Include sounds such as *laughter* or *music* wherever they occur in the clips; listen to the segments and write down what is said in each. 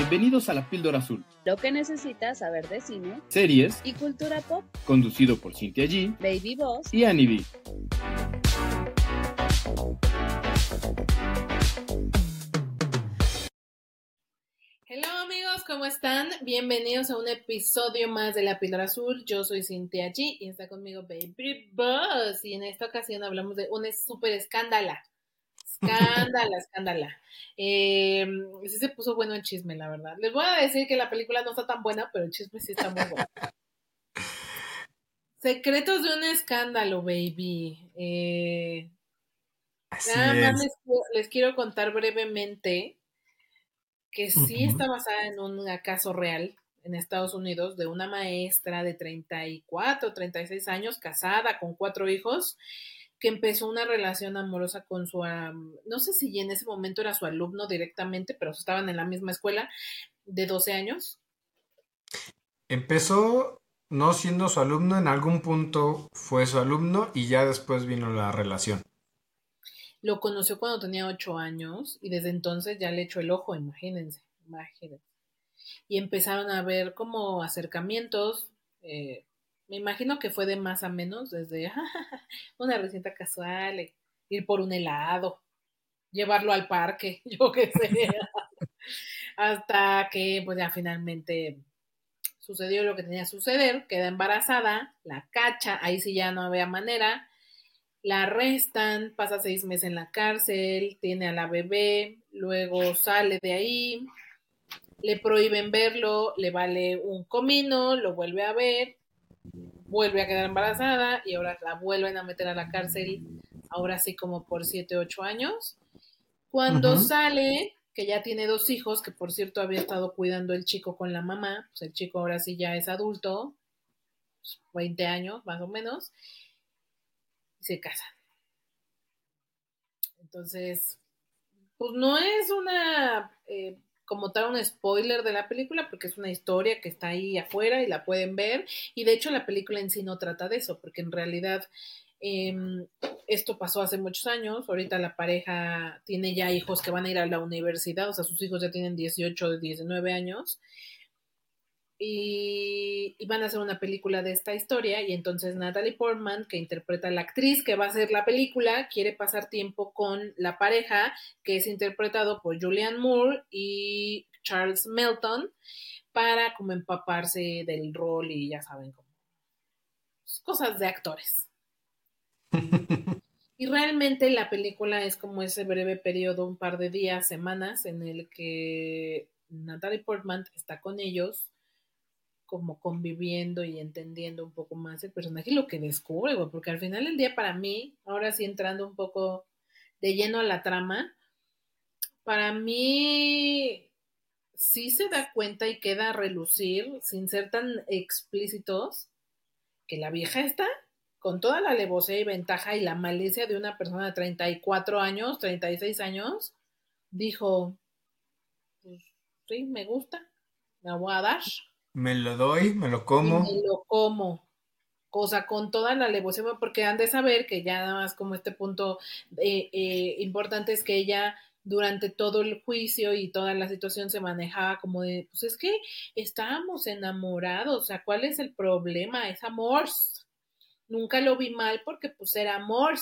Bienvenidos a La Píldora Azul, Lo que necesitas saber de cine series y cultura pop. conducido por Cintia G Baby Boss. y Annie B. Hello amigos, ¿cómo están? Bienvenidos a un episodio más de La Píldora Azul. Yo soy Cintia G y está conmigo Baby Boss. Y en esta ocasión hablamos de una súper escándala. Escándala, escándala. Eh, sí se puso bueno el chisme, la verdad. Les voy a decir que la película no está tan buena, pero el chisme sí está muy bueno. *laughs* Secretos de un escándalo, baby. Eh, Así Nada más es. les, les quiero contar brevemente que sí está basada en un caso real en Estados Unidos de una maestra de 34, 36 años, casada con cuatro hijos, que empezó una relación amorosa con su, no sé si en ese momento era su alumno directamente, pero estaban en la misma escuela, de 12 años. Empezó no siendo su alumno, en algún punto fue su alumno y ya después vino la relación. Lo conoció cuando tenía 8 años y desde entonces ya le echó el ojo, imagínense, imagínense. y empezaron a ver como acercamientos. eh, me imagino que fue de más a menos, desde *laughs* una receta casual, eh, ir por un helado, llevarlo al parque, *laughs* yo qué sé, *laughs* hasta que pues ya finalmente sucedió lo que tenía que suceder, queda embarazada, la cacha, ahí sí ya no había manera, la arrestan, pasa seis meses en la cárcel, tiene a la bebé, luego sale de ahí, le prohíben verlo, le vale un comino, lo vuelve a ver, vuelve a quedar embarazada y ahora la vuelven a meter a la cárcel, ahora sí como por 7, 8 años. Cuando sale, que ya tiene dos hijos, que por cierto había estado cuidando el chico con la mamá, pues el chico ahora sí ya es adulto, pues, 20 años más o menos, y se casa. Entonces, pues no es una, eh, como tal, un spoiler de la película, porque es una historia que está ahí afuera y la pueden ver. Y de hecho la película en sí no trata de eso, porque en realidad eh, esto pasó hace muchos años. Ahorita la pareja tiene ya hijos que van a ir a la universidad, o sea, sus hijos ya tienen 18, 19 años. Y, y van a hacer una película de esta historia y entonces Natalie Portman, que interpreta a la actriz que va a hacer la película, quiere pasar tiempo con la pareja que es interpretado por Julianne Moore y Charles Melton para como empaparse del rol y ya saben como pues, cosas de actores. *laughs* Y realmente la película es como ese breve periodo, un par de días, semanas, en el que Natalie Portman está con ellos, como conviviendo y entendiendo un poco más el personaje y lo que descubre, porque al final del día para mí, ahora sí entrando un poco de lleno a la trama, para mí sí se da cuenta y queda a relucir, sin ser tan explícitos, que la vieja está con toda la alevosía y ventaja y la malicia de una persona de 34 años, 36 años, dijo, pues sí, me gusta, me voy a dar. Me lo doy, me lo Y como. me lo como. Cosa con toda la alevosía, porque han de saber que ya nada más como este punto eh, eh, importante es que ella durante todo el juicio y toda la situación se manejaba como de, pues es que estábamos enamorados, o sea, ¿cuál es el problema? Es amor. Nunca lo vi mal porque pues era amor.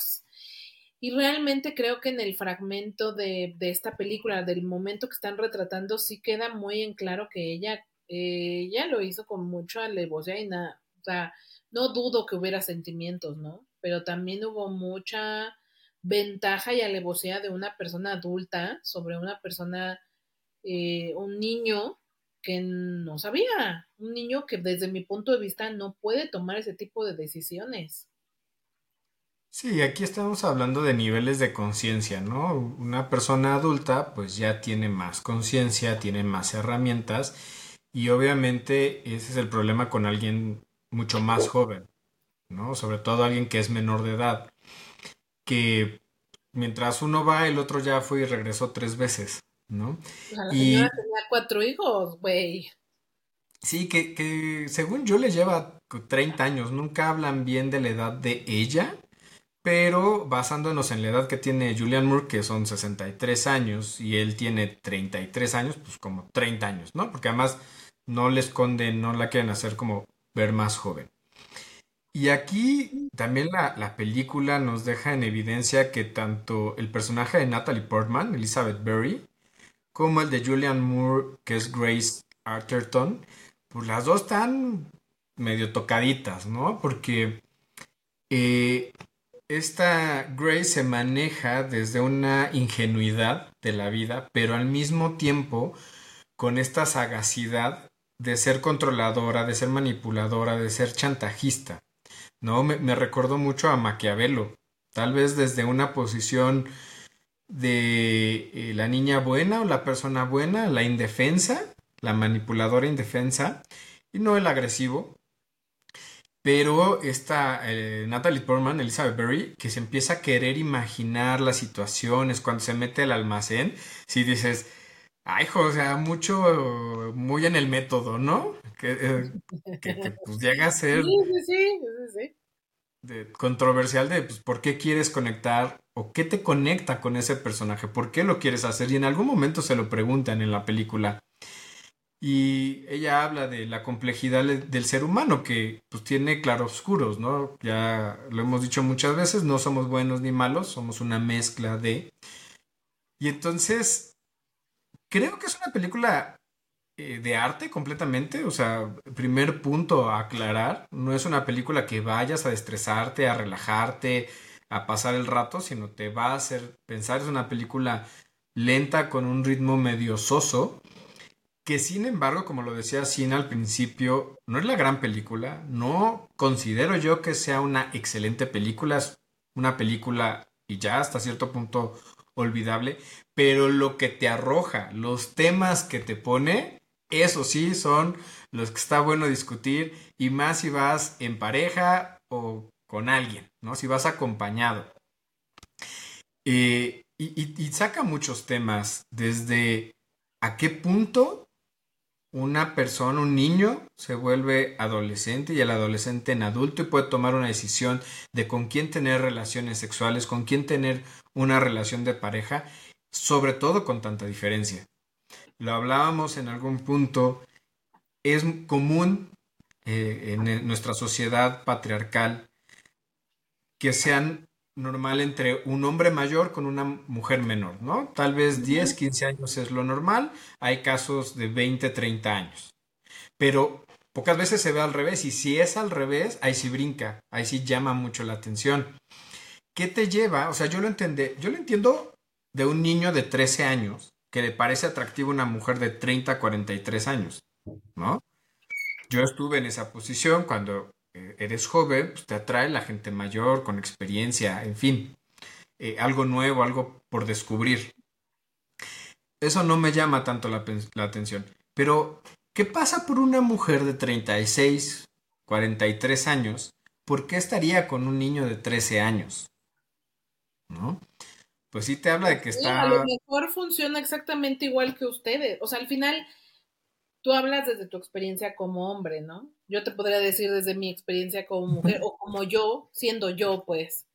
Y realmente creo que en el fragmento de, de esta película, del momento que están retratando, sí queda muy en claro que ella, eh, ella lo hizo con mucha alevosía y nada, o sea, no dudo que hubiera sentimientos, ¿no? Pero también hubo mucha ventaja y alevosía de una persona adulta sobre una persona, eh, un niño que no sabía, un niño que desde mi punto de vista no puede tomar ese tipo de decisiones. Sí, aquí estamos hablando de niveles de conciencia, ¿no? Una persona adulta pues ya tiene más conciencia, tiene más herramientas y obviamente ese es el problema con alguien mucho más joven, ¿no? Sobre todo alguien que es menor de edad, que mientras uno va, el otro ya fue y regresó tres veces, ¿no? O sea, la Y- señora tenía cuatro hijos, güey. Sí, que, que según yo le lleva 30 años, nunca hablan bien de la edad de ella pero basándonos en la edad que tiene Julian Moore, que son 63 años, y él tiene 33 años, pues como 30 años, ¿no? Porque además no le esconden, no la quieren hacer como ver más joven. Y aquí también la, la, película nos deja en evidencia que tanto el personaje de Natalie Portman, Elizabeth Berry, como el de Julian Moore, que es Grace Arterton, pues las dos están medio tocaditas, ¿no? Porque eh, esta Grace se maneja desde una ingenuidad de la vida, pero al mismo tiempo con esta sagacidad de ser controladora, de ser manipuladora, de ser chantajista. ¿no? Me, recordó mucho a Maquiavelo, tal vez desde una posición de eh, la niña buena o la persona buena, la indefensa, la manipuladora indefensa, y no el agresivo. Pero esta eh, Natalie Portman, Elizabeth Berry, que se empieza a querer imaginar las situaciones cuando se mete al almacén, si dices, ay, hijo, o sea, mucho, muy en el método, ¿no? Que, eh, pues llega a ser... Sí, sí, sí, sí controversial de pues, por qué quieres conectar o qué te conecta con ese personaje, por qué lo quieres hacer y en algún momento se lo preguntan en la película. Y ella habla de la complejidad del ser humano que pues tiene claroscuros, ¿no? Ya lo hemos dicho muchas veces, no somos buenos ni malos, somos una mezcla de... Y entonces, creo que es una película eh, de arte completamente. O sea, primer punto a aclarar, no es una película que vayas a estresarte, a relajarte, a pasar el rato, sino te va a hacer pensar. Es una película lenta con un ritmo medio soso, que sin embargo, como lo decía Sina al principio, no es la gran película. No considero yo que sea una excelente película. Es una película y ya hasta cierto punto olvidable, pero lo que te arroja, los temas que te pone, eso sí, son los que está bueno discutir y más si vas en pareja o con alguien, ¿no? Si vas acompañado. Eh, y, saca muchos temas, desde a qué punto una persona, un niño, se vuelve adolescente y el adolescente en adulto y puede tomar una decisión de con quién tener relaciones sexuales, con quién tener una relación de pareja, sobre todo con tanta diferencia lo hablábamos en algún punto, es común eh, en nuestra sociedad patriarcal que sean normal entre un hombre mayor con una mujer menor, ¿no? Tal vez 10, 15 años es lo normal, hay casos de 20, 30 años. Pero pocas veces se ve al revés y si es al revés, ahí sí brinca, ahí sí llama mucho la atención. ¿Qué te lleva? O sea, yo lo entendé, yo lo entiendo de un niño de 13 años que le parece atractiva una mujer de 30 43 años, ¿no? Yo estuve en esa posición cuando eh, eres joven, pues te atrae la gente mayor, con experiencia, en fin, eh, algo nuevo, algo por descubrir. Eso no me llama tanto la, la atención. Pero, ¿qué pasa por una mujer de 36, 43 años? ¿Por qué estaría con un niño de 13 años? ¿No? Pues sí te habla de que está... a lo mejor funciona exactamente igual que ustedes. O sea, al final, tú hablas desde tu experiencia como hombre, ¿no? Yo te podría decir desde mi experiencia como mujer, o como yo, siendo yo, pues,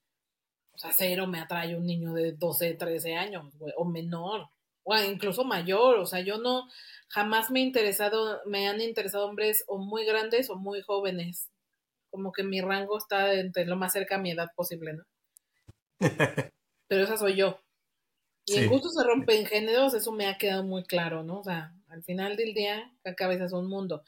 o sea, cero me atrae un niño de 12, 13 años, o menor, o incluso mayor, o sea, yo no, jamás me he interesado, me han interesado hombres o muy grandes o muy jóvenes, como que mi rango está entre lo más cerca a mi edad posible, ¿no? *laughs* pero esa soy yo. Y el gusto se rompe en géneros, eso me ha quedado muy claro, ¿no? O sea, al final del día, cada cabeza es un mundo.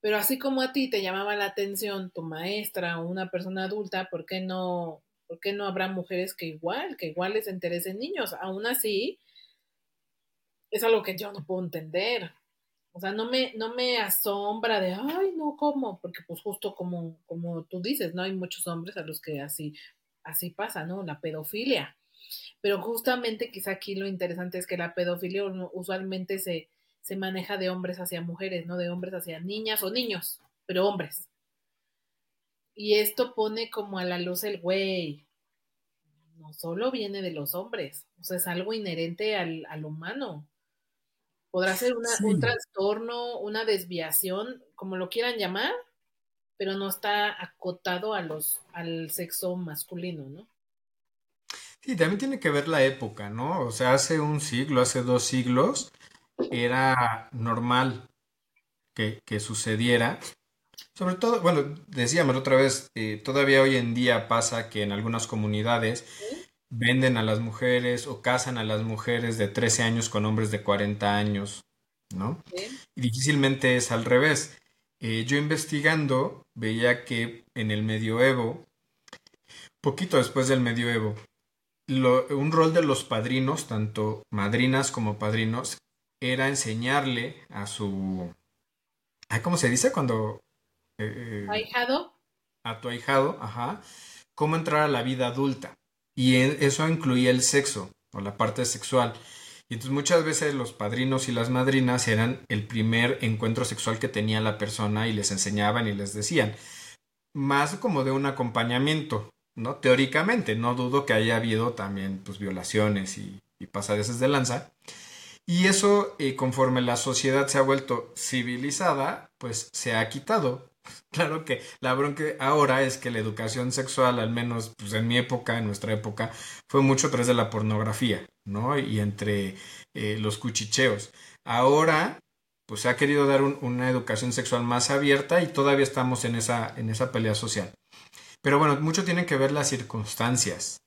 Pero así como a ti te llamaba la atención tu maestra o una persona adulta, ¿por qué no, por qué no habrá mujeres que igual, que igual les interesen niños? Aún así, es algo que yo no puedo entender. O sea, no me, no me asombra de, ay, no, ¿cómo? Porque pues justo como, como tú dices, ¿no? Hay muchos hombres a los que así así pasa, ¿no? La pedofilia. Pero justamente quizá aquí lo interesante es que la pedofilia usualmente se, se maneja de hombres hacia mujeres, ¿no? De hombres hacia niñas o niños, pero hombres. Y esto pone como a la luz el güey. No solo viene de los hombres, o sea, es algo inherente al, humano. Podrá ser una, un trastorno, una desviación, como lo quieran llamar, pero no está acotado a los, al sexo masculino, ¿no? Sí, también tiene que ver la época, ¿no? O sea, hace un siglo, hace dos siglos, era normal que, que sucediera. Sobre todo, bueno, decíamos otra vez, eh, todavía hoy en día pasa que en algunas comunidades venden a las mujeres o casan a las mujeres de 13 años con hombres de 40 años, ¿no? Y difícilmente es al revés. Eh, yo investigando veía que en el medioevo, poquito después del medioevo, un rol de los padrinos, tanto madrinas como padrinos, era enseñarle a su... ¿Cómo se dice cuando... Eh, ¿Ahijado? A tu ahijado, ajá. Cómo entrar a la vida adulta. Y eso incluía el sexo o la parte sexual. Y entonces muchas veces los padrinos y las madrinas eran el primer encuentro sexual que tenía la persona y les enseñaban y les decían. Más como de un acompañamiento, ¿no? Teóricamente, no dudo que haya habido también pues, violaciones y, y pasadeces de lanza. Y eso, eh, conforme la sociedad se ha vuelto civilizada, pues se ha quitado. *laughs* Claro que la bronca ahora es que la educación sexual, al menos pues, en mi época, en nuestra época, fue mucho a través de la pornografía, ¿no? Y entre eh, los cuchicheos. Ahora, pues se ha querido dar una educación sexual más abierta y todavía estamos en esa, en esa pelea social. Pero bueno, mucho tiene que ver las circunstancias.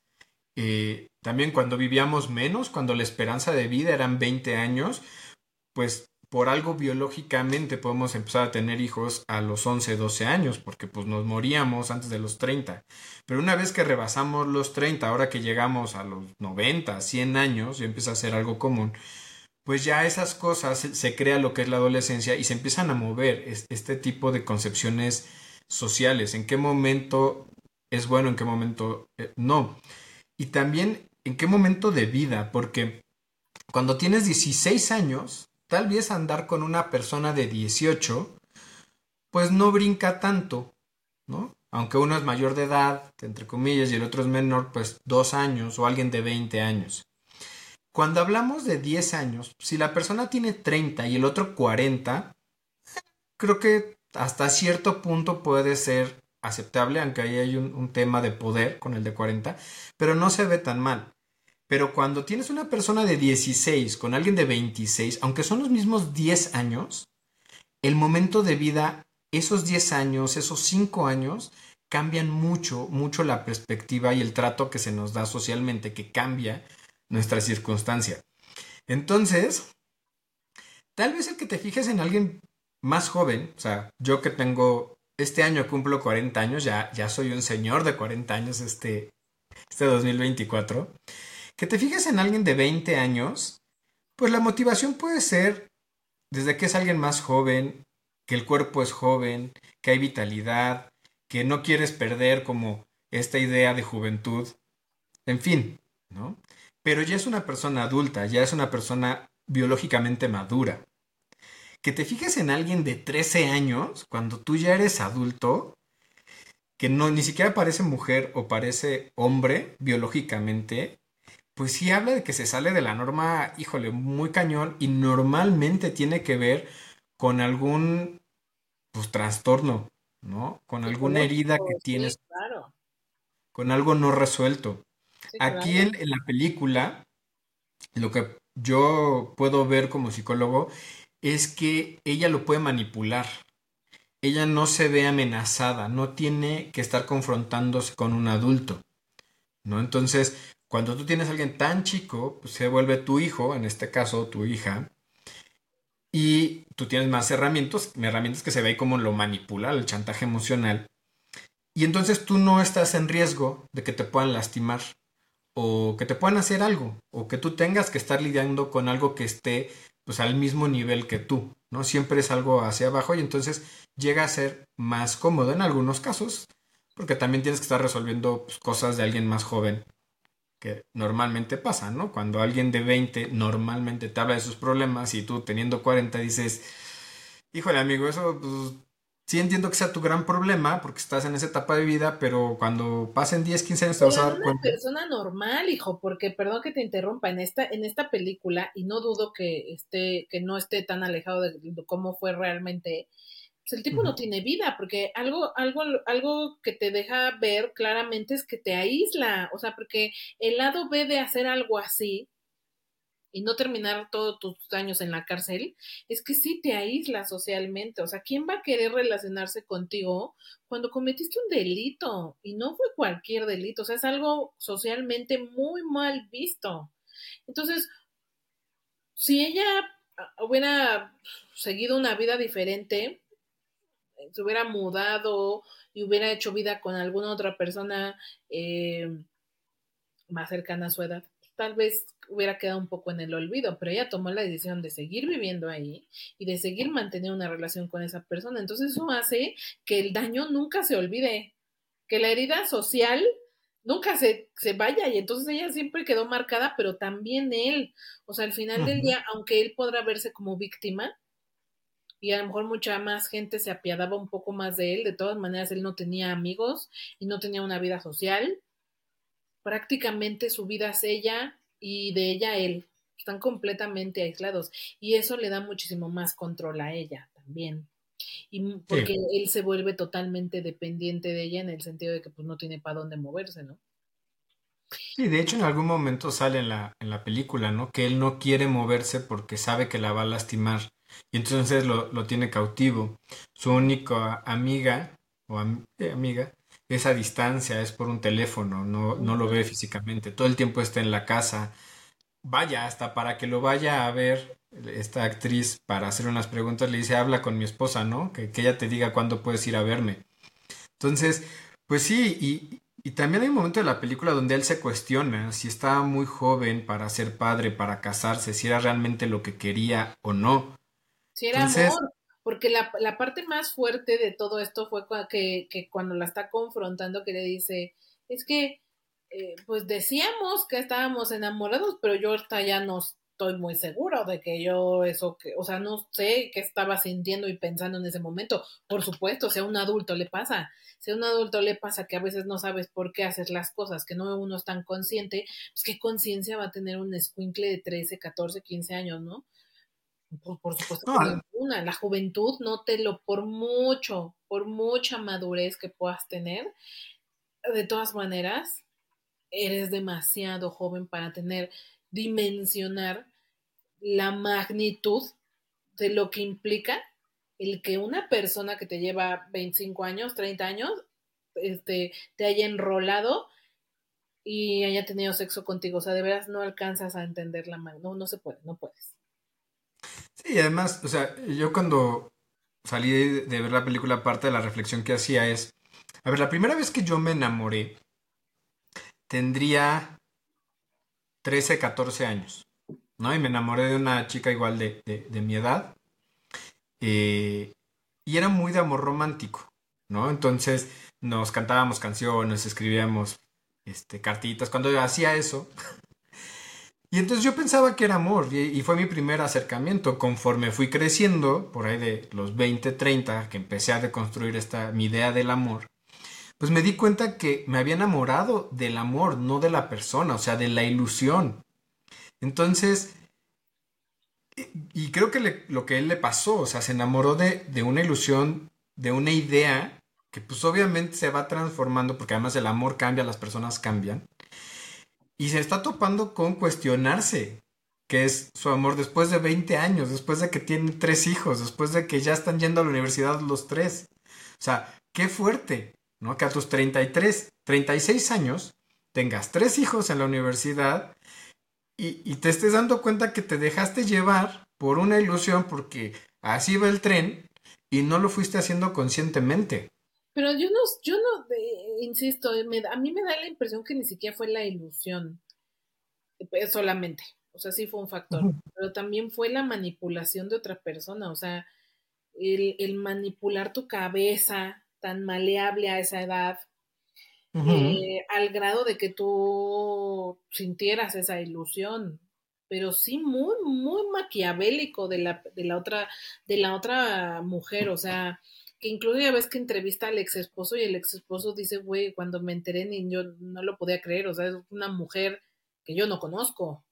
Eh, también cuando vivíamos menos, cuando la esperanza de vida eran 20 años, pues por algo biológicamente podemos empezar a tener hijos a los 11, 12 años, porque pues nos moríamos antes de los 30. Pero una vez que rebasamos los 30, ahora que llegamos a los 90, 100 años, y empieza a ser algo común, pues ya esas cosas se, crea lo que es la adolescencia y se empiezan a mover este tipo de concepciones sociales, en qué momento es bueno, en qué momento eh, no. Y también en qué momento de vida, porque cuando tienes 16 años, Tal vez andar con una persona de 18, pues no brinca tanto, ¿no? Aunque uno es mayor de edad, entre comillas, y el otro es menor, pues dos años o alguien de 20 años. Cuando hablamos de 10 años, si la persona tiene 30 y el otro 40, creo que hasta cierto punto puede ser aceptable, aunque ahí hay un, un, tema de poder con el de 40, pero no se ve tan mal. Pero cuando tienes una persona de 16 con alguien de 26, aunque son los mismos 10 años, el momento de vida, esos 10 años, esos 5 años, cambian mucho, mucho la perspectiva y el trato que se nos da socialmente, que cambia nuestra circunstancia. Entonces, tal vez el que te fijes en alguien más joven, o sea, yo que tengo, este año cumplo 40 años, ya, ya soy un señor de 40 años este, este 2024 que te fijes en alguien de 20 años, pues la motivación puede ser desde que es alguien más joven, que el cuerpo es joven, que hay vitalidad, que no quieres perder como esta idea de juventud, en fin, ¿no? Pero ya es una persona adulta, ya es una persona biológicamente madura. Que te fijes en alguien de 13 años, cuando tú ya eres adulto, que no ni siquiera parece mujer o parece hombre biológicamente, pues sí habla de que se sale de la norma, híjole, muy cañón y normalmente tiene que ver con algún pues trastorno, ¿no? Con alguna herida que tienes. Claro. Con algo no resuelto. Aquí en, en, la película, lo que yo puedo ver como psicólogo es que ella lo puede manipular. Ella no se ve amenazada, no tiene que estar confrontándose con un adulto. ¿No? Entonces, cuando tú tienes a alguien tan chico, pues se vuelve tu hijo, en este caso tu hija, y tú tienes más herramientas, herramientas que se ve como lo manipula, el chantaje emocional, y entonces tú no estás en riesgo de que te puedan lastimar o que te puedan hacer algo o que tú tengas que estar lidiando con algo que esté pues al mismo nivel que tú, ¿no? Siempre es algo hacia abajo y entonces llega a ser más cómodo en algunos casos porque también tienes que estar resolviendo pues, cosas de alguien más joven que normalmente pasa, ¿no? Cuando alguien de 20 normalmente te habla de sus problemas y tú teniendo 40 dices, híjole amigo, eso pues, sí entiendo que sea tu gran problema porque estás en esa etapa de vida, pero cuando pasen 10, 15 años te vas a dar cuenta. una persona normal, hijo, porque perdón que te interrumpa, en esta, en esta película, y no dudo que esté, que no esté tan alejado de cómo fue realmente, pues el tipo no tiene vida, porque algo, algo, algo que te deja ver claramente es que te aísla, o sea, porque el lado B de hacer algo así y no terminar todos tus años en la cárcel, es que sí te aísla socialmente. O sea, ¿quién va a querer relacionarse contigo cuando cometiste un delito? Y no fue cualquier delito, o sea, es algo socialmente muy mal visto. Entonces, si ella hubiera seguido una vida diferente, se hubiera mudado y hubiera hecho vida con alguna otra persona eh, más cercana a su edad, tal vez hubiera quedado un poco en el olvido, pero ella tomó la decisión de seguir viviendo ahí y de seguir manteniendo una relación con esa persona. Entonces eso hace que el daño nunca se olvide, que la herida social nunca se, se vaya y entonces ella siempre quedó marcada, pero también él. O sea, al final del día, aunque él podrá verse como víctima, y a lo mejor mucha más gente se apiadaba un poco más de él, de todas maneras él no tenía amigos y no tenía una vida social prácticamente su vida es ella y de ella él. Están completamente aislados y eso le da muchísimo más control a ella también. Y porque él se vuelve totalmente dependiente de ella en el sentido de que pues no tiene para dónde moverse, ¿no? Sí, de hecho en algún momento sale en la, en la película, ¿no? Que él no quiere moverse porque sabe que la va a lastimar y entonces lo, lo tiene cautivo. Su única amiga o eh, amiga esa distancia, es por un teléfono, no, no lo ve físicamente, todo el tiempo está en la casa. Vaya, hasta para que lo vaya a ver esta actriz para hacer unas preguntas, le dice, habla con mi esposa, ¿no? Que, ella te diga cuándo puedes ir a verme. Entonces, pues sí, y, y también hay un momento de la película donde él se cuestiona si estaba muy joven para ser padre, para casarse, si era realmente lo que quería o no. Si era amor porque la, la, parte más fuerte de todo esto fue que, que, cuando la está confrontando, que le dice, es que, eh, pues decíamos que estábamos enamorados, pero yo hasta ya no estoy muy seguro de que yo eso, que, o sea, no sé qué estaba sintiendo y pensando en ese momento. Por supuesto, si a un adulto le pasa, si a un adulto le pasa que a veces no sabes por qué haces las cosas, que no uno es tan consciente, pues qué conciencia va a tener un escuincle de 13, 14, 15 años, ¿no? Por, supuesto una. La juventud, nótelo, por mucho, por mucha madurez que puedas tener, de todas maneras, eres demasiado joven para tener, dimensionar la magnitud de lo que implica el que una persona que te lleva 25 años, 30 años, este, te haya enrolado y haya tenido sexo contigo. O sea, de veras no alcanzas a entender la magnitud. No, no se puede, no puedes. Sí, además, o sea, yo cuando salí de, ver la película, parte de la reflexión que hacía es, a ver, la primera vez que yo me enamoré, tendría 13, 14 años, ¿no? Y me enamoré de una chica igual de, mi edad. Eh, y era muy de amor romántico, ¿no? Entonces nos cantábamos canciones, escribíamos este, cartitas. Cuando yo hacía eso, y entonces yo pensaba que era amor y, fue mi primer acercamiento. Conforme fui creciendo, por ahí de los 20, 30, que empecé a deconstruir esta, mi idea del amor, pues me di cuenta que me había enamorado del amor, no de la persona, o sea, de la ilusión. Entonces, y creo que lo que él le pasó, o sea, se enamoró de, de una ilusión, de una idea que pues obviamente se va transformando, porque además el amor cambia, las personas cambian y se está topando con cuestionarse que es su amor después de 20 años, después de que tiene tres hijos, después de que ya están yendo a la universidad los tres. O sea, qué fuerte, ¿no? Que a tus 33, 36 años tengas tres hijos en la universidad y, y te estés dando cuenta que te dejaste llevar por una ilusión porque así va el tren y no lo fuiste haciendo conscientemente. Pero yo no, yo no, insisto, a mí me da la impresión que ni siquiera fue la ilusión eh, solamente, o sea, sí fue un factor, pero también fue la manipulación de otra persona, o sea, el, manipular tu cabeza tan maleable a esa edad, eh, al grado de que tú sintieras esa ilusión, pero sí muy, muy maquiavélico de la, de la otra, de la otra mujer, o sea, que incluso ya ves que entrevista al ex esposo y el ex esposo dice, güey, cuando me enteré ni yo no lo podía creer, o sea, es una mujer que yo no conozco.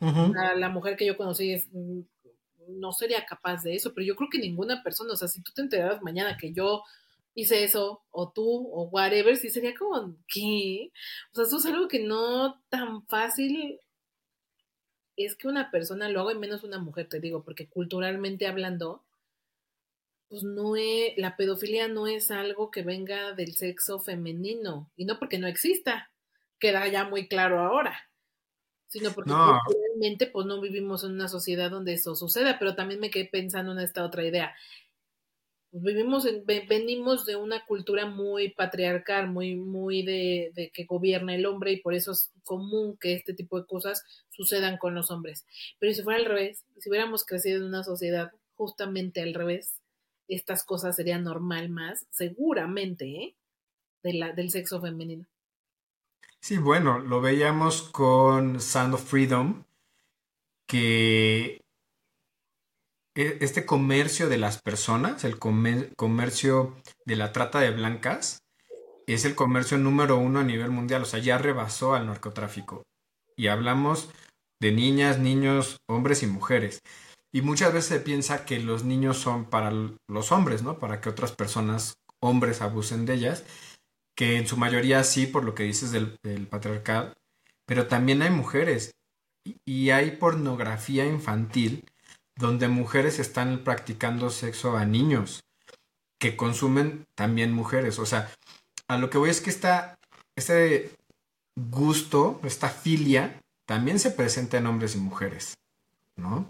la, mujer que yo conocí es, mm, no sería capaz de eso, pero yo creo que ninguna persona, o sea, si tú te enteras mañana que yo hice eso, o tú, o whatever, sí sería como, ¿qué? O sea, eso es algo que no tan fácil es que una persona lo haga y menos una mujer, te digo, porque culturalmente hablando, pues no es, la pedofilia no es algo que venga del sexo femenino, y no porque no exista, queda ya muy claro ahora, sino porque culturalmente pues no vivimos en una sociedad donde eso suceda, pero también me quedé pensando en esta otra idea. vivimos en, venimos de una cultura muy patriarcal, muy, muy de, de, que gobierna el hombre y por eso es común que este tipo de cosas sucedan con los hombres. Pero si fuera al revés, si hubiéramos crecido en una sociedad justamente al revés, estas cosas serían normal más, seguramente, ¿eh? de la, del sexo femenino. Sí, bueno, lo veíamos con Sound of Freedom, que e, este comercio de las personas, el comercio de la trata de blancas, es el comercio número uno a nivel mundial, o sea, ya rebasó al narcotráfico. Y hablamos de niñas, niños, hombres y mujeres. Y muchas veces se piensa que los niños son para los hombres, ¿no? Para que otras personas, hombres, abusen de ellas que en su mayoría sí, por lo que dices del, patriarcal, pero también hay mujeres y hay pornografía infantil donde mujeres están practicando sexo a niños que consumen también mujeres. O sea, a lo que voy es que esta, este gusto, esta filia, también se presenta en hombres y mujeres, ¿no?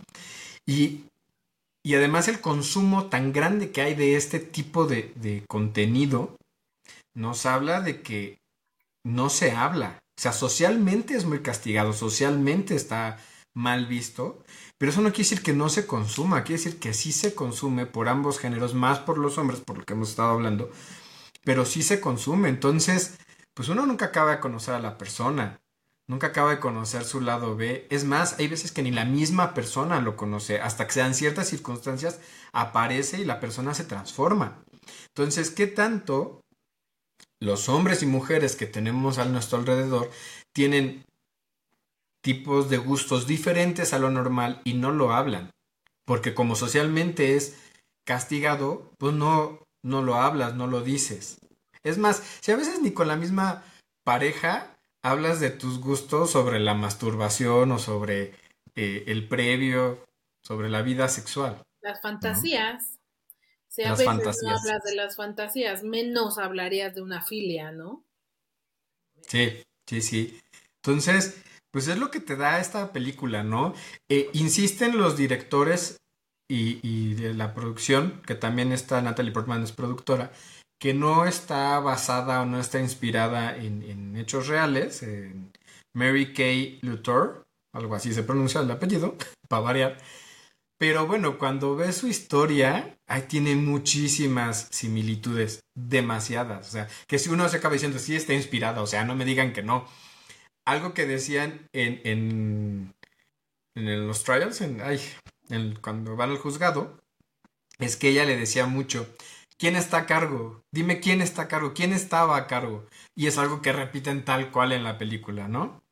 Y, y además el consumo tan grande que hay de este tipo de, de contenido nos habla de que no se habla. O sea, socialmente es muy castigado, socialmente está mal visto, pero eso no quiere decir que no se consuma, quiere decir que sí se consume por ambos géneros, más por los hombres, por lo que hemos estado hablando, pero sí se consume. Entonces, pues uno nunca acaba de conocer a la persona, nunca acaba de conocer su lado B. Es más, hay veces que ni la misma persona lo conoce, hasta que sean ciertas circunstancias, aparece y la persona se transforma. Entonces, ¿qué tanto los hombres y mujeres que tenemos a nuestro alrededor tienen tipos de gustos diferentes a lo normal y no lo hablan. Porque como socialmente es castigado, pues no, no lo hablas, no lo dices. Es más, si a veces ni con la misma pareja hablas de tus gustos sobre la masturbación o sobre eh, el previo, sobre la vida sexual. Las fantasías. Si a veces no hablas de las fantasías, menos hablarías de una filia, ¿no? Sí, sí, sí. Entonces, pues es lo que te da esta película, ¿no? Eh, insisten los directores y, de la producción, que también está Natalie Portman es productora, que no está basada o no está inspirada en, hechos reales, en Mary Kay Luthor, algo así se pronuncia el apellido, *laughs* para variar. Pero bueno, cuando ves su historia, ahí tiene muchísimas similitudes, demasiadas. O sea, que si uno se acaba diciendo, sí está inspirada, o sea, no me digan que no. Algo que decían en, en, en los trials, en, ay, cuando van al juzgado, es que ella le decía mucho, ¿quién está a cargo? Dime quién está a cargo, quién estaba a cargo. Y es algo que repiten tal cual en la película, ¿no?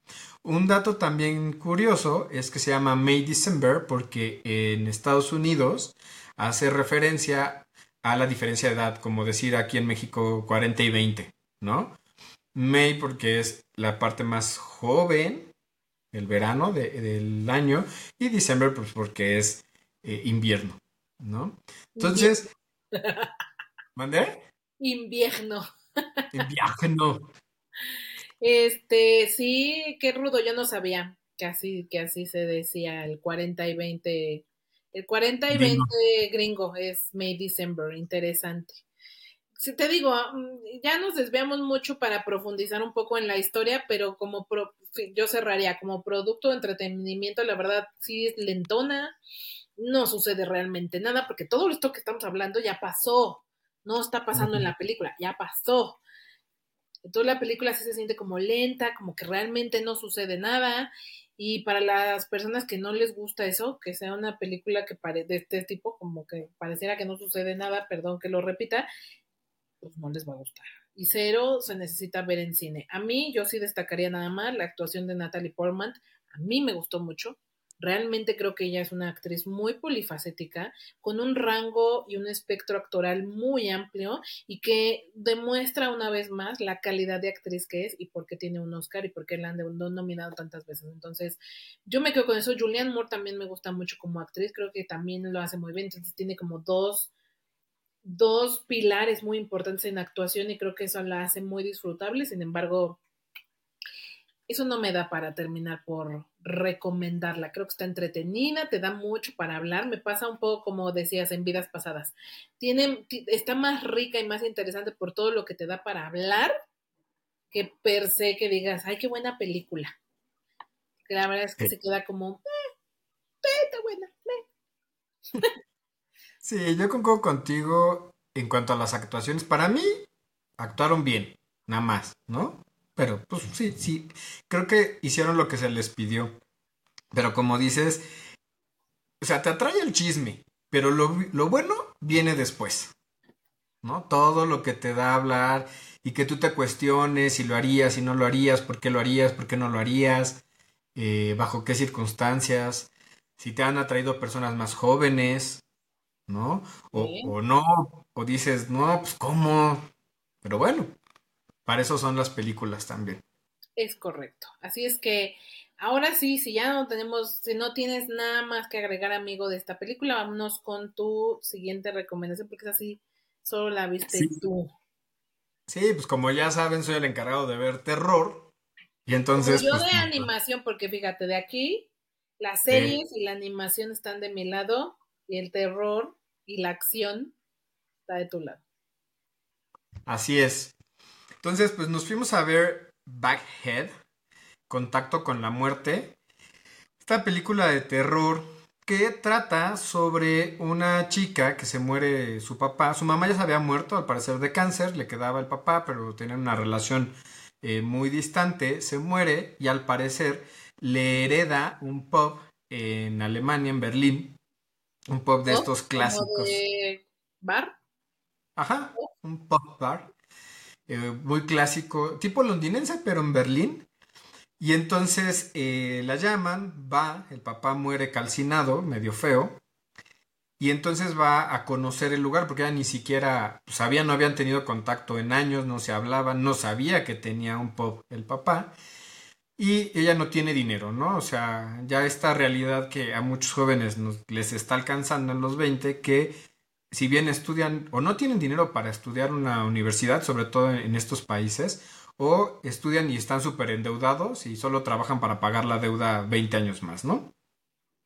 Un dato también curioso es que se llama May December porque en Estados Unidos hace referencia a la diferencia de edad, como decir aquí en México 40 y 20, ¿no? May porque es la parte más joven, el verano del año, y December pues porque es eh, invierno, ¿no? Entonces, *laughs* ¿mandé? Invierno. Invierno. Este, sí, qué rudo, yo no sabía que así, que así se decía el 40 y 20. El 40 y 20 gringo es May December, interesante. Si te digo, mm, ya nos desviamos mucho para profundizar un poco en la historia, pero como yo cerraría, como producto de entretenimiento, la verdad sí es lentona, no sucede realmente nada, porque todo esto que estamos hablando ya pasó, no está pasando en la película, ya pasó. Entonces la película sí se siente como lenta, como que realmente no sucede nada. Y para las personas que no les gusta eso, que sea una película que pare de este tipo, como que pareciera que no sucede nada, perdón que lo repita, pues no les va a gustar. Y cero se necesita ver en cine. A mí, yo sí destacaría nada más la actuación de Natalie Portman. A mí me gustó mucho. Realmente creo que ella es una actriz muy polifacética, con un rango y un espectro actoral muy amplio y que demuestra una vez más la calidad de actriz que es y por qué tiene un Oscar y por qué la han nominado tantas veces. Entonces, yo me quedo con eso. Julianne Moore también me gusta mucho como actriz, creo que también lo hace muy bien. Entonces, tiene como dos dos pilares muy importantes en actuación y creo que eso la hace muy disfrutable. Sin embargo, eso no me da para terminar por recomendarla. Creo que está entretenida, te da mucho para hablar. Me pasa un poco como decías en vidas pasadas. Tiene, está más rica y más interesante por todo lo que te da para hablar que per se que digas, ay, qué buena película. la verdad es que se queda como, eh, está buena. Sí, yo concuerdo contigo en cuanto a las actuaciones. Para mí, actuaron bien, nada más, ¿no? Pero, pues sí, sí, creo que hicieron lo que se les pidió. Pero como dices, o sea, te atrae el chisme, pero lo, lo bueno viene después, ¿no? Todo lo que te da a hablar y que tú te cuestiones si lo harías, si no lo harías, por qué lo harías, por qué no lo harías, eh, bajo qué circunstancias, si te han atraído personas más jóvenes, ¿no? O, o no, o dices, no, pues cómo, pero bueno, para eso son las películas también. Es correcto. Así es que ahora sí, si ya no tenemos, si no tienes nada más que agregar, amigo, de esta película, vámonos con tu siguiente recomendación, porque es así, solo la viste tú. Sí, pues como ya saben, soy el encargado de ver terror. Y entonces. yo pues, de animación, porque fíjate, de aquí, las series y la animación están de mi lado, y el terror y la acción está de tu lado. Así es. Entonces, pues nos fuimos a ver Backhead, Contacto con la Muerte. Esta película de terror que trata sobre una chica que se muere su papá. Su mamá ya se había muerto, al parecer de cáncer, le quedaba el papá, pero tenían una relación eh, muy distante. Se muere y al parecer le hereda un pub en Alemania, en Berlín. Un pub de estos clásicos. Bar? Ajá, un pub bar. Eh, muy clásico, tipo londinense, pero en Berlín. Y entonces eh, la llaman, va, el papá muere calcinado, medio feo. Y entonces va a conocer el lugar, porque ella ni siquiera sabía, no habían tenido contacto en años, no se hablaban, no sabía que tenía un pop el papá. Y ella no tiene dinero, ¿no? O sea, ya esta realidad que a muchos jóvenes les está alcanzando en los 20, que si bien estudian o no tienen dinero para estudiar una universidad, sobre todo en estos países, o estudian y están súper endeudados y solo trabajan para pagar la deuda 20 años más, ¿no?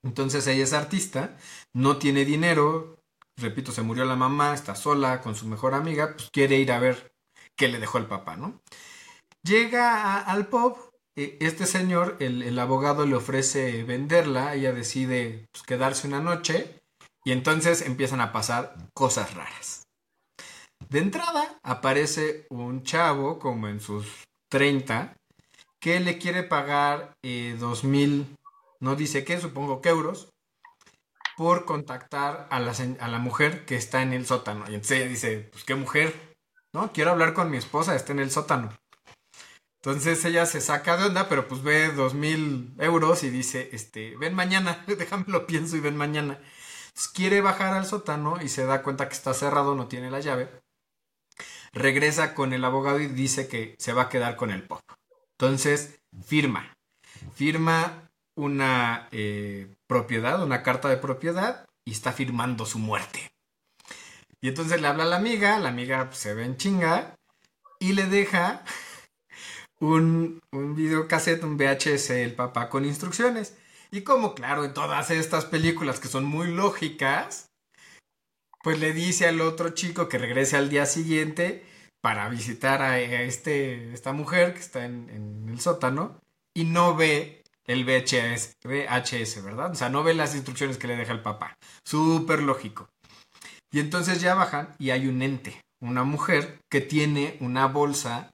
Entonces ella es artista, no tiene dinero, repito, se murió la mamá, está sola con su mejor amiga, pues quiere ir a ver qué le dejó el papá, ¿no? Llega al pub, e, este señor, el, abogado le ofrece venderla, ella decide pues, quedarse una noche y entonces empiezan a pasar cosas raras. De entrada aparece un chavo como en sus 30 que le quiere pagar eh, dos mil, no dice qué, supongo que euros, por contactar a la, a la, mujer que está en el sótano. Y entonces ella dice, pues qué mujer, ¿no? Quiero hablar con mi esposa, está en el sótano. Entonces ella se saca de onda, pero pues ve dos mil euros y dice, este, ven mañana, *laughs* déjame lo pienso y ven mañana quiere bajar al sótano y se da cuenta que está cerrado, no tiene la llave. Regresa con el abogado y dice que se va a quedar con el pop. Entonces, firma. Firma una eh, propiedad, una carta de propiedad y está firmando su muerte. Y entonces le habla a la amiga, la amiga se ve en chinga y le deja *laughs* un, un videocassette, un VHS, el papá con instrucciones. Y como claro, en todas estas películas que son muy lógicas, pues le dice al otro chico que regrese al día siguiente para visitar a, este, esta mujer que está en, el sótano y no ve el VHS, VHS, ¿verdad? O sea, no ve las instrucciones que le deja el papá. Súper lógico. Y entonces ya bajan y hay un ente, una mujer que tiene una bolsa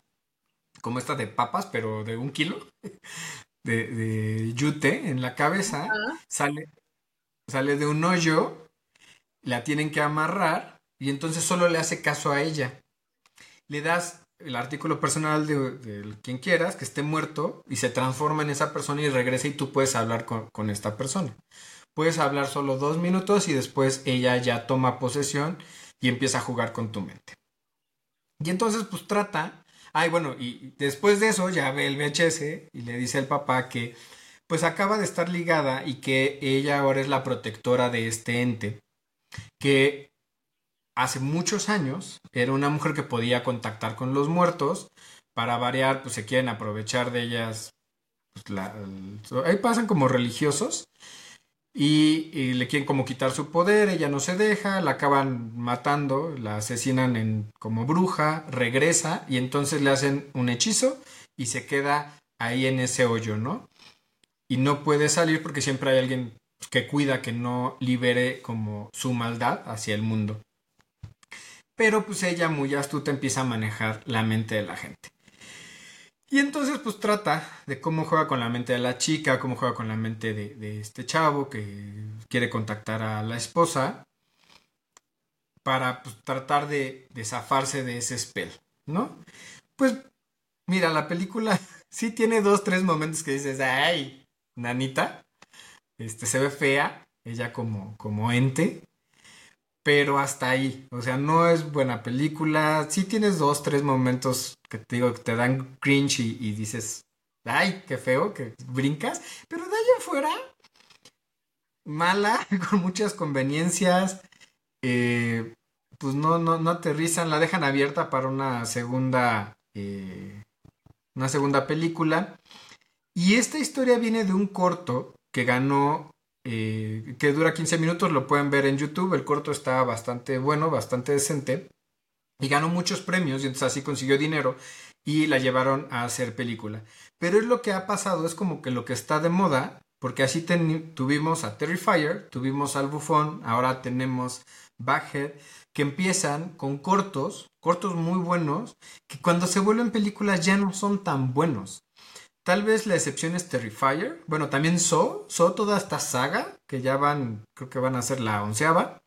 como esta de papas, pero de un kilo, de, yute en la cabeza, sale, sale de un hoyo, la tienen que amarrar y entonces solo le hace caso a ella. Le das el artículo personal de, quien quieras, que esté muerto, y se transforma en esa persona y regresa y tú puedes hablar con, esta persona. Puedes hablar solo dos minutos y después ella ya toma posesión y empieza a jugar con tu mente. Y entonces pues trata, ay bueno, y después de eso ya ve el VHS y le dice al papá que pues acaba de estar ligada y que ella ahora es la protectora de este ente, que hace muchos años era una mujer que podía contactar con los muertos. Para variar, pues se quieren aprovechar de ellas. Pues, ahí pasan como religiosos. Y, le quieren como quitar su poder, ella no se deja, la acaban matando, la asesinan en, como bruja, regresa y entonces le hacen un hechizo y se queda ahí en ese hoyo, ¿no? Y no puede salir porque siempre hay alguien que cuida que no libere como su maldad hacia el mundo pero pues ella muy astuta empieza a manejar la mente de la gente. Y entonces pues trata de cómo juega con la mente de la chica, cómo juega con la mente de, este chavo que quiere contactar a la esposa para pues, tratar de, de zafarse de ese spell, ¿no? Pues mira, la película *laughs* sí tiene dos, tres momentos que dices, ay, nanita, este, se ve fea, ella como, como ente, pero hasta ahí. O sea, no es buena película. Sí tienes dos, tres momentos que te digo que te dan cringe y, dices, ay, qué feo, que brincas. Pero de ahí afuera, mala, *laughs* con muchas conveniencias. Eh, pues no, no, no aterrizan, la dejan abierta para una segunda, eh, una segunda película. Y esta historia viene de un corto que ganó eh, que dura 15 minutos, lo pueden ver en YouTube. El corto está bastante bueno, bastante decente. Y ganó muchos premios y entonces así consiguió dinero y la llevaron a hacer película. Pero es lo que ha pasado, es como que lo que está de moda, porque así tuvimos a Terrifier, tuvimos al Bufón, ahora tenemos Backhead, que empiezan con cortos, cortos muy buenos, que cuando se vuelven películas ya no son tan buenos. Tal vez la excepción es Terrifier. Bueno, también So. So, toda esta saga, que ya van, creo que van a ser la onceava,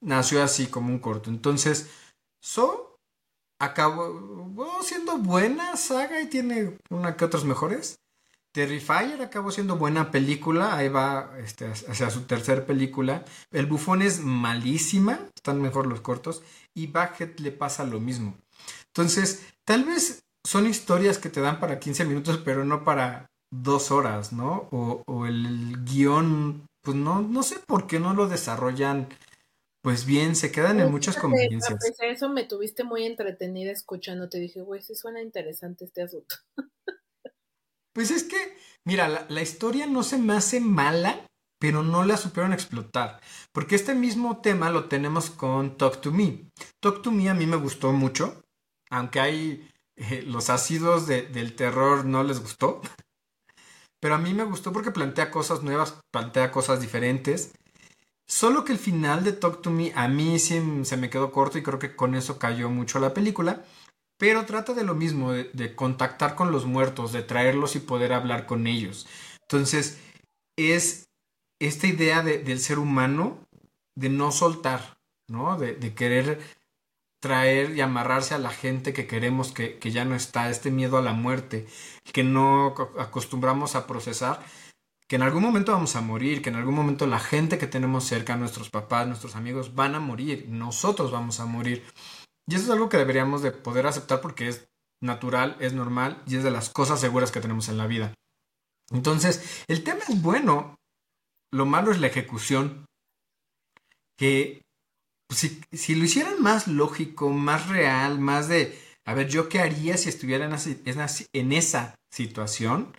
nació así como un corto. Entonces, So acabó siendo buena saga y tiene una que otras mejores. Terrifier acabó siendo buena película, ahí va este, hacia su tercera película. El bufón es malísima, están mejor los cortos. Y Bucket le pasa lo mismo. Entonces, tal vez son historias que te dan para 15 minutos, pero no para dos horas, ¿no? O, el guion, pues no, no sé por qué no lo desarrollan pues bien, se quedan en muchas conveniencias. eso me tuviste muy entretenida escuchando, te dije, güey, sí suena interesante este asunto. *laughs* Pues es que, mira, la, la, historia no se me hace mala, pero no la supieron explotar. Porque este mismo tema lo tenemos con Talk to Me. Talk to Me a mí me gustó mucho, aunque hay eh, los ácidos del terror no les gustó. Pero a mí me gustó porque plantea cosas nuevas, plantea cosas diferentes. Solo que el final de Talk to Me a mí sí se me quedó corto y creo que con eso cayó mucho la película. Pero trata de lo mismo, de, contactar con los muertos, de traerlos y poder hablar con ellos. Entonces, es esta idea del ser humano de no soltar, ¿no? De, de querer traer y amarrarse a la gente que queremos que, ya no está, este miedo a la muerte, que no acostumbramos a procesar, que en algún momento vamos a morir, que en algún momento la gente que tenemos cerca, nuestros papás, nuestros amigos, van a morir, nosotros vamos a morir. Y eso es algo que deberíamos de poder aceptar porque es natural, es normal y es de las cosas seguras que tenemos en la vida. Entonces, el tema es bueno, lo malo es la ejecución, que si, si, lo hicieran más lógico, más real, más de, a ver, yo qué haría si estuviera en, esa situación,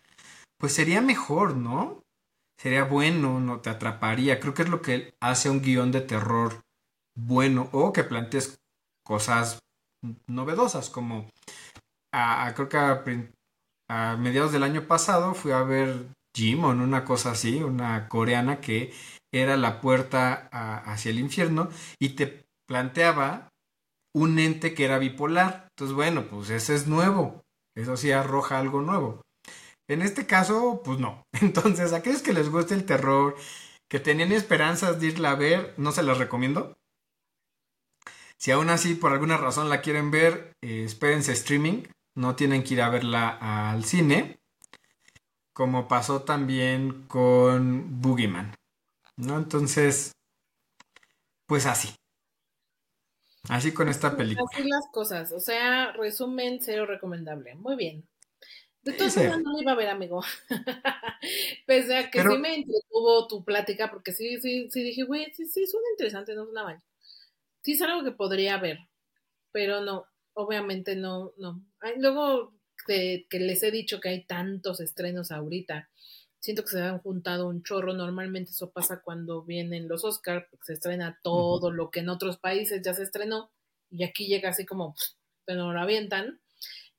pues sería mejor, ¿no? Sería bueno, no te atraparía. Creo que es lo que hace un guion de terror bueno o que plantees cosas novedosas, como creo que a, mediados del año pasado fui a ver Jimon, una cosa así, una coreana que era la puerta hacia el infierno y te planteaba un ente que era bipolar. Entonces, bueno, pues ese es nuevo. Eso sí arroja algo nuevo. En este caso, pues no. *laughs* Entonces, aquellos que les guste el terror, que tenían esperanzas de irla a ver, no se las recomiendo. Si aún así por alguna razón la quieren ver, eh, espérense streaming, no tienen que ir a verla al cine, como pasó también con Boogeyman, ¿no? Entonces, pues así. Así con esta película. Así las cosas, o sea, resumen, cero recomendable. Muy bien. De todas formas, no iba a ver, amigo. *laughs* Pese a que sí me entretuvo tu plática, porque sí, sí, sí dije, güey, sí, sí, suena interesante, no suena mal. Sí es algo que podría ver, pero no, obviamente no, no. luego que les he dicho que hay tantos estrenos ahorita, siento que se han juntado un chorro. Normalmente eso pasa cuando vienen los Oscars, porque se estrena todo lo que en otros países ya se estrenó, y aquí llega así como, pero lo avientan.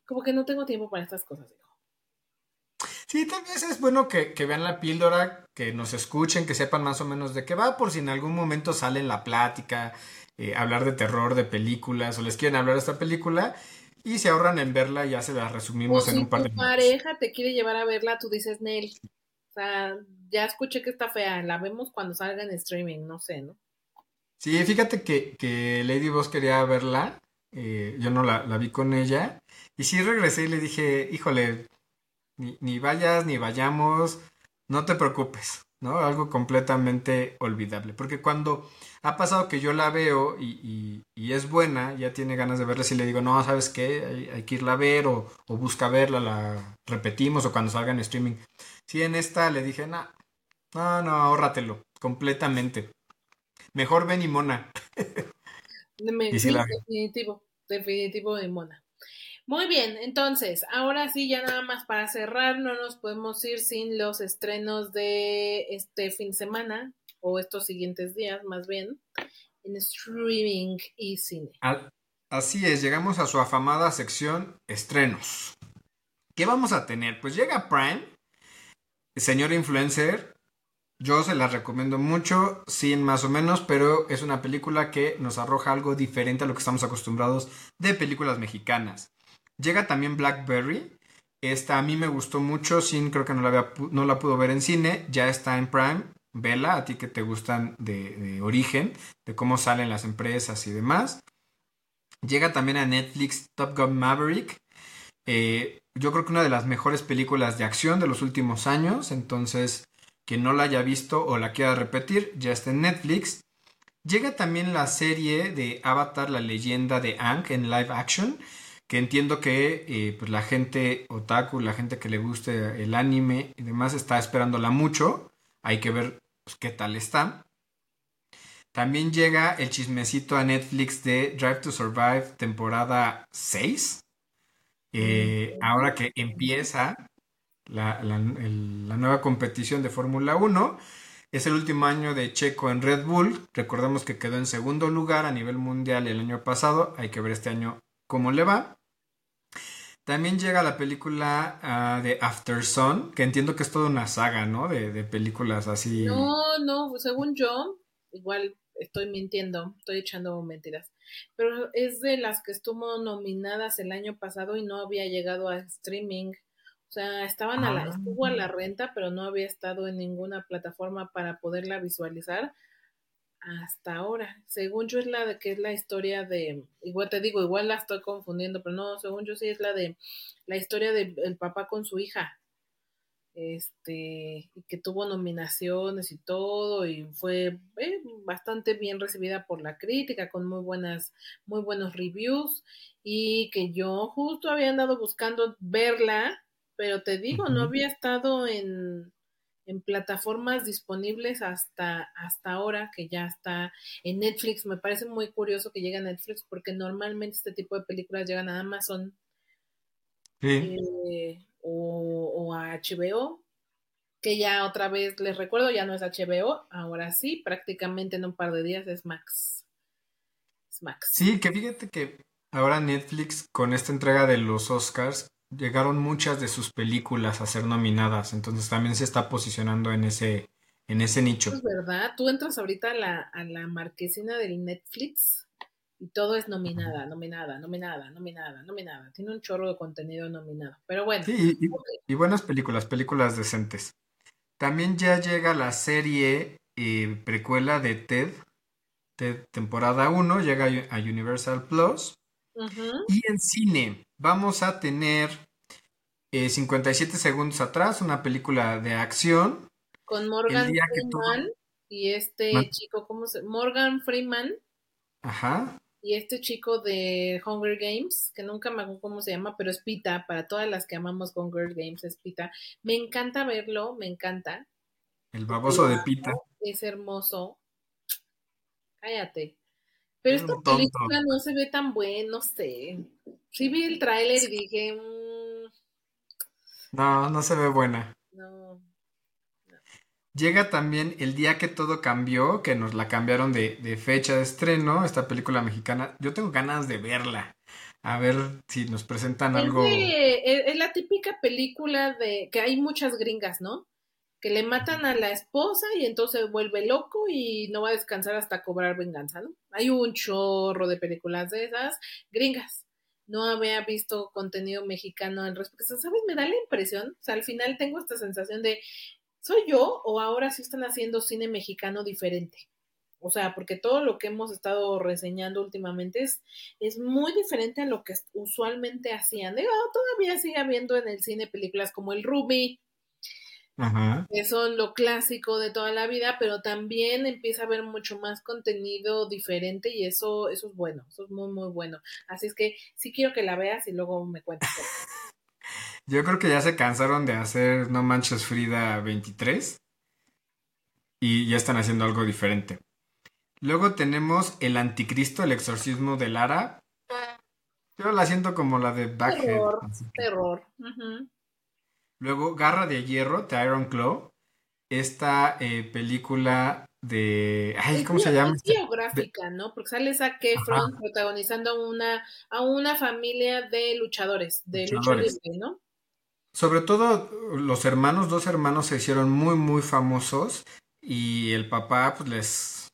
Como que no tengo tiempo para estas cosas. Sí, también es bueno que, vean la píldora, que nos escuchen, que sepan más o menos de qué va, por si en algún momento sale en la plática, eh, hablar de terror, de películas, o les quieren hablar de esta película, y se ahorran en verla ya se la resumimos en un par de minutos. Si tu pareja te quiere llevar a verla, tú dices, Nel, o sea, ya escuché que está fea, la vemos cuando salga en streaming, no sé, ¿no? Sí, fíjate que, que Lady Boss quería verla, eh, yo no la, la vi con ella, y sí regresé y le dije, híjole, ni, vayas, ni vayamos, no te preocupes, ¿no? Algo completamente olvidable. Porque cuando ha pasado que yo la veo y, es buena, ya tiene ganas de verla, si le digo, no, ¿sabes qué? Hay, que irla a ver o, busca verla, la repetimos o cuando salga en streaming. Si en esta le dije, no, no, no, ahórratelo, completamente. Mejor ven y mona. definitivo, definitivo de mona. Muy bien, entonces, ahora sí, ya nada más para cerrar, no nos podemos ir sin los estrenos de este fin de semana, o estos siguientes días más bien, en streaming y cine. Así es, llegamos a su afamada sección estrenos. ¿Qué vamos a tener? Pues llega Prime, señor influencer. Yo se la recomiendo mucho, sin más o menos, pero es una película que nos arroja algo diferente a lo que estamos acostumbrados de películas mexicanas. Llega también Blackberry. Esta a mí me gustó mucho, sin creo que no la, había, no la pudo ver en cine, ya está en Prime. Vela, a ti que te gustan de, origen, de cómo salen las empresas y demás. Llega también a Netflix Top Gun Maverick. Eh, yo creo que una de las mejores películas de acción de los últimos años. Entonces, quien no la haya visto o la quiera repetir, ya está en Netflix. Llega también la serie de Avatar, la leyenda de Ang en live action que entiendo que eh, pues la gente otaku, la gente que le guste el anime y demás está esperándola mucho. Hay que ver pues, qué tal está. También llega el chismecito a Netflix de Drive to Survive temporada 6. Eh, ahora que empieza la, la nueva competición de Fórmula 1. Es el último año de Checo en Red Bull. Recordemos que quedó en segundo lugar a nivel mundial el año pasado. Hay que ver este año cómo le va. También llega la película ah, de After Sun, que entiendo que es toda una saga, ¿no? De, películas así. No, no, según yo, igual estoy mintiendo, estoy echando mentiras, pero es de las que estuvo nominadas el año pasado y no había llegado a streaming. O sea, estaban a la, estuvo a la ah. renta, pero no había estado en ninguna plataforma para poderla visualizar hasta ahora. Según yo es la de que es la historia de, igual te digo, igual la estoy confundiendo, pero no, según yo sí es la de la historia del papá con su hija. Este, y que tuvo nominaciones y todo, y fue eh, bastante bien recibida por la crítica, con muy buenas, muy buenos reviews, y que yo justo había andado buscando verla, pero te digo, no había estado en, en plataformas disponibles hasta, hasta ahora, que ya está en Netflix. Me parece muy curioso que llegue a Netflix porque normalmente este tipo de películas llegan a Amazon. Eh, o, a HBO, que ya otra vez les recuerdo, ya no es HBO, ahora sí, prácticamente en un par de días es Max. Es Max. Sí, que fíjate que ahora Netflix con esta entrega de los Oscars llegaron muchas de sus películas a ser nominadas, entonces también se está posicionando en ese, en ese nicho. Es verdad, tú entras ahorita a la, a la marquesina del Netflix y todo es nominada, nominada, nominada, nominada, nominada. Tiene un chorro de contenido nominado, pero bueno. Sí, y, buenas películas, películas decentes. También ya llega la serie eh, precuela de Ted, temporada 1 llega a Universal Plus. Y en cine vamos a tener 57 eh, segundos atrás, una película de acción. Con Morgan Freeman y este chico, ¿cómo se Morgan Freeman. Ajá. Y este chico de Hunger Games, que nunca me acuerdo cómo se llama, pero es Pita, para todas las que amamos Hunger Games, es Pita. Me encanta verlo, me encanta. El baboso de Pita. Es hermoso. Cállate. Pero esta película no se ve tan buena, no sé. Sí vi el tráiler y dije... Mm". No, no se ve buena. Llega también el día que todo cambió, que nos la cambiaron de, fecha de estreno, esta película mexicana. Yo tengo ganas de verla. A ver si nos presentan algo. es la típica película de que hay muchas gringas, ¿no? que le matan a la esposa y entonces vuelve loco y no va a descansar hasta cobrar venganza, ¿no? Hay un chorro de películas de esas gringas. No había visto contenido mexicano al respecto. ¿Sabes? Me da la impresión, o sea, al final tengo esta sensación de, ¿soy yo o ahora sí están haciendo cine mexicano diferente? O sea, porque todo lo que hemos estado reseñando últimamente es, es muy diferente a lo que usualmente hacían. Digo, todavía sigue habiendo en el cine películas como El Ruby, que son lo clásico de toda la vida, pero también empieza a haber mucho más contenido diferente y eso, eso es bueno, eso es muy, muy bueno. Así es que sí quiero que la veas y luego me cuentes. *laughs* Yo creo que ya se cansaron de hacer No Manches Frida 23 y ya están haciendo algo diferente. Luego tenemos El Anticristo, el exorcismo de Lara. Yo la siento como la de Backhead. Terror, terror. Luego, Garra de Hierro, The Iron Claw. Esta eh, película de. Ay, ¿cómo se llama? Es biográfica, ¿no? Porque sale a Kefron protagonizando a una, a una familia de luchadores, de luchadores, ¿no? Sobre todo, los hermanos, dos hermanos se hicieron muy, muy famosos. Y el papá, pues les.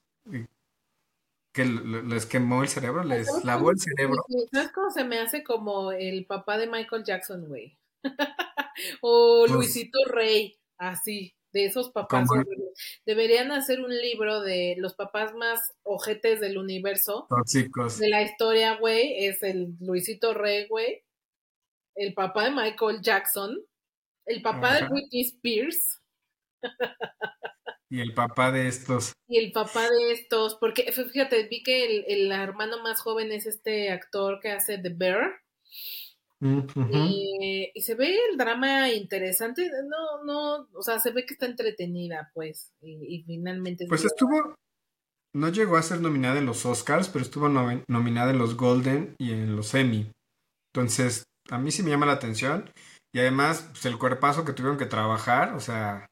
que les quemó el cerebro, les lavó el cerebro. ¿Sabes cómo se me hace como el papá de Michael Jackson, güey? *laughs* o pues Luisito Rey, así, de esos papás. Deberían hacer un libro de los papás más ojetes del universo. Tóxicos. De la historia, güey, es el Luisito Rey, güey. El papá de Michael Jackson. El papá de Britney Spears. Y el papá de estos. Y el papá de estos, porque fíjate, vi que el, el hermano más joven es este actor que hace The Bear y, se ve el drama interesante, no, no, o sea, se ve que está entretenida, pues, y, finalmente... Pues estuvo, no llegó a ser nominada en los Oscars, pero estuvo nominada en los Golden y en los Emmy. Entonces, a mí sí me llama la atención. Y además, pues el cuerpazo que tuvieron que trabajar, o sea,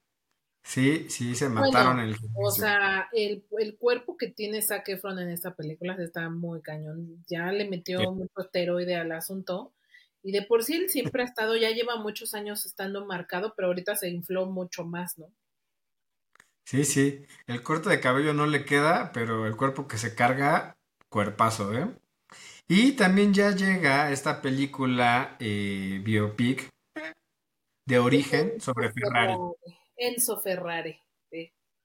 sí, sí se mataron el... O sea, el, el, cuerpo que tiene Zac Efron en esta película está muy cañón. Ya le metió mucho esteroide al asunto. Y de por sí él siempre ha estado, ya lleva muchos años estando marcado, pero ahorita se infló mucho más, ¿no? Sí, sí. El corte de cabello no le queda, pero el cuerpo que se carga, cuerpazo, ¿eh? Y también ya llega esta película eh, biopic de origen sobre Ferrari. Enzo Ferrari.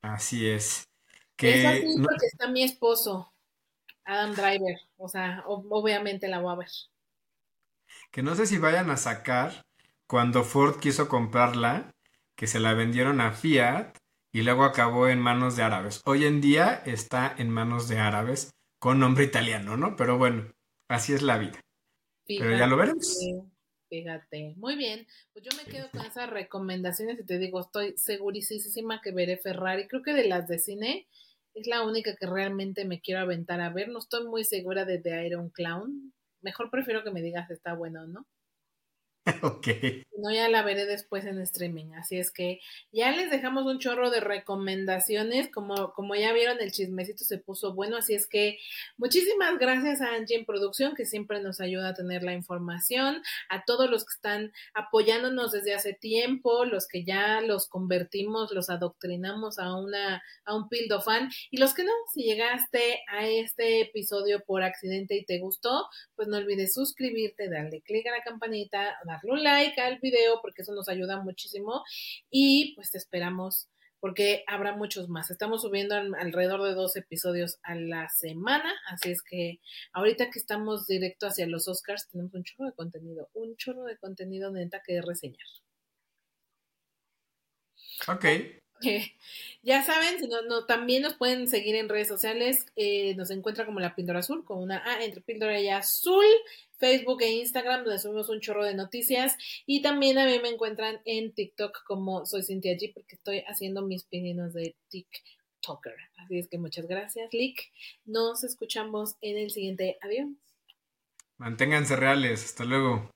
Así es. Que es así porque está mi esposo, Adam Driver. O sea, obviamente la voy a ver que no sé si vayan a sacar cuando Ford quiso comprarla, que se la vendieron a Fiat y luego acabó en manos de árabes. Hoy en día está en manos de árabes con nombre italiano, ¿no? Pero bueno, así es la vida. Pero ya lo veremos. Fíjate, muy bien. Pues yo me quedo con esas recomendaciones y te digo, estoy segurísima que veré Ferrari. Creo que de las de cine es la única que realmente me quiero aventar a ver. No estoy muy segura de The Iron Clown mejor prefiero que me digas está bueno, ¿no? *laughs* Ok. No, ya la veré después en streaming. Así es que ya les dejamos un chorro de recomendaciones. Como, como ya vieron, el chismecito se puso bueno. Así es que muchísimas gracias a Angie en producción, que siempre nos ayuda a tener la información. A todos los que están apoyándonos desde hace tiempo, los que ya los convertimos, los adoctrinamos a una, a un pildo fan. Y los que no, si llegaste a este episodio por accidente y te gustó, pues no olvides suscribirte, darle clic a la campanita, darle un like al video porque eso nos ayuda muchísimo y pues te esperamos porque habrá muchos más. Estamos subiendo alrededor de dos episodios a la semana, así es que ahorita que estamos directo hacia los Oscars, tenemos un chorro de contenido, un chorro de contenido neta que reseñar. Ok. *laughs* Ya saben, si no, también nos pueden seguir en redes sociales. Eh, nos encuentra como la píldora azul, con una A entre píldora y azul. Facebook e Instagram, donde subimos un chorro de noticias. Y también a mí me encuentran en TikTok como soy Cintia G, porque estoy haciendo mis pininos de TikToker. Así es que muchas gracias, Lick. Nos escuchamos en el siguiente avión. Manténganse reales. Hasta luego.